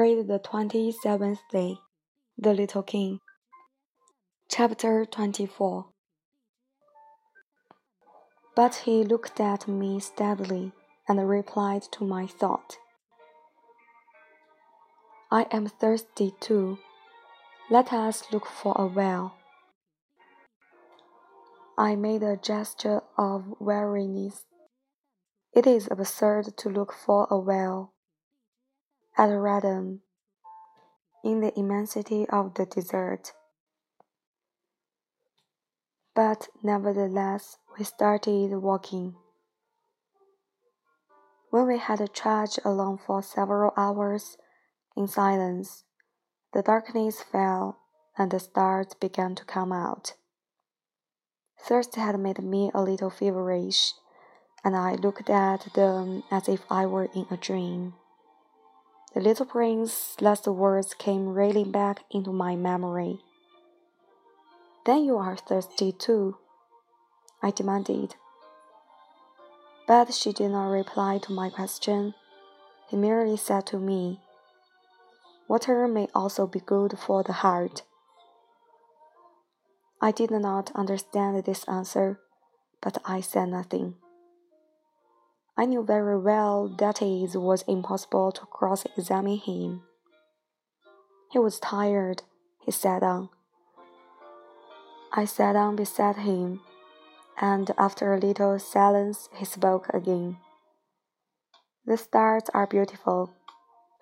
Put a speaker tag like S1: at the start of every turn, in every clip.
S1: Read the twenty seventh day. The Little King. Chapter 24 But he looked at me steadily and replied to my thought. I am thirsty too. Let us look for a well. I made a gesture of weariness. It is absurd to look for a well at random in the immensity of the desert. But nevertheless, we started walking. When we had trudged along for several hours in silence, the darkness fell and the stars began to come out. Thirst had made me a little feverish, and I looked at them as if I were in a dream. The little prince's last words came railing back into my memory. Then you are thirsty too? I demanded. But she did not reply to my question. He merely said to me, Water may also be good for the heart. I did not understand this answer, but I said nothing. I knew very well that it was impossible to cross examine him. He was tired. He sat down. I sat down beside him, and after a little silence, he spoke again. The stars are beautiful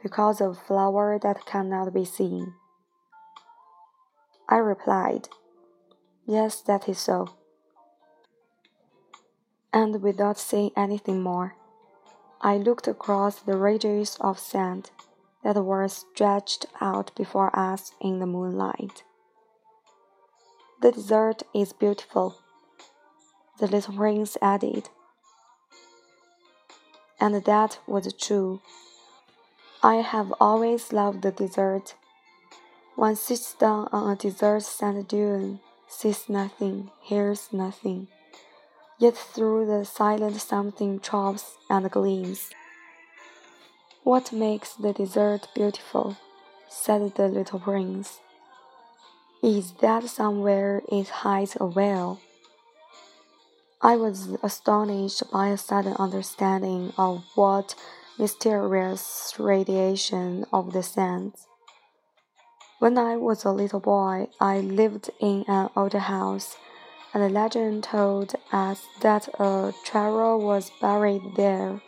S1: because of flower that cannot be seen. I replied, Yes, that is so. And without saying anything more, I looked across the ridges of sand that were stretched out before us in the moonlight. The desert is beautiful, the little prince added. And that was true. I have always loved the desert. One sits down on a desert sand dune, sees nothing, hears nothing. Yet through the silent something throbs and gleams. What makes the desert beautiful? said the little prince is that somewhere it hides a well. I was astonished by a sudden understanding of what mysterious radiation of the sands. When I was a little boy, I lived in an old house, and the legend told us that a treasure was buried there.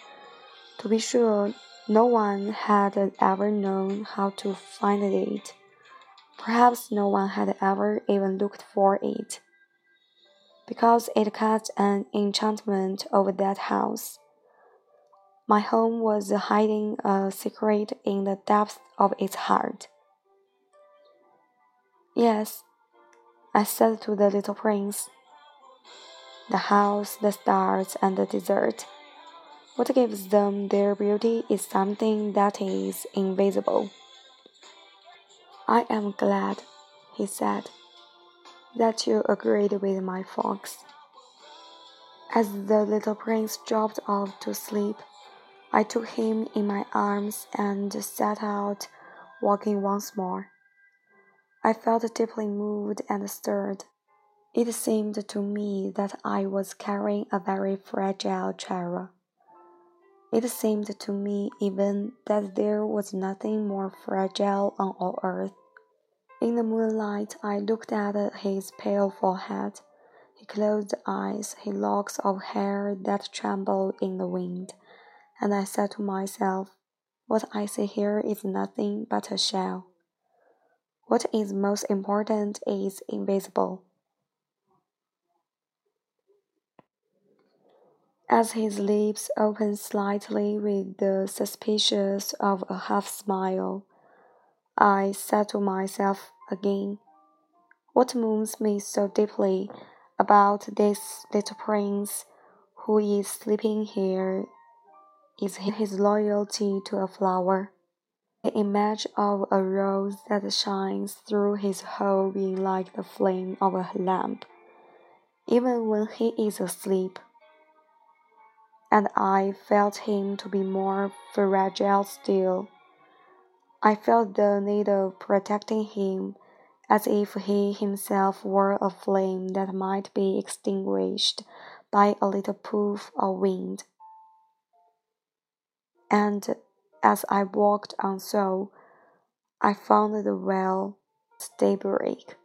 S1: To be sure, no one had ever known how to find it. Perhaps no one had ever even looked for it, because it cast an enchantment over that house. My home was hiding a secret in the depths of its heart. Yes, I said to the little prince. The house, the stars, and the desert. What gives them their beauty is something that is invisible. I am glad, he said, that you agreed with my fox. As the little prince dropped off to sleep, I took him in my arms and set out walking once more. I felt deeply moved and stirred. It seemed to me that I was carrying a very fragile child. It seemed to me even that there was nothing more fragile on all earth. In the moonlight, I looked at his pale forehead, his closed eyes, his locks of hair that trembled in the wind, and I said to myself, What I see here is nothing but a shell. What is most important is invisible. as his lips opened slightly with the suspicious of a half smile. I said to myself again, What moves me so deeply about this little prince who is sleeping here is his loyalty to a flower. The image of a rose that shines through his whole being like the flame of a lamp, even when he is asleep. And I felt him to be more fragile still. I felt the need of protecting him as if he himself were a flame that might be extinguished by a little puff of wind. And as I walked on so, I found the well stay break.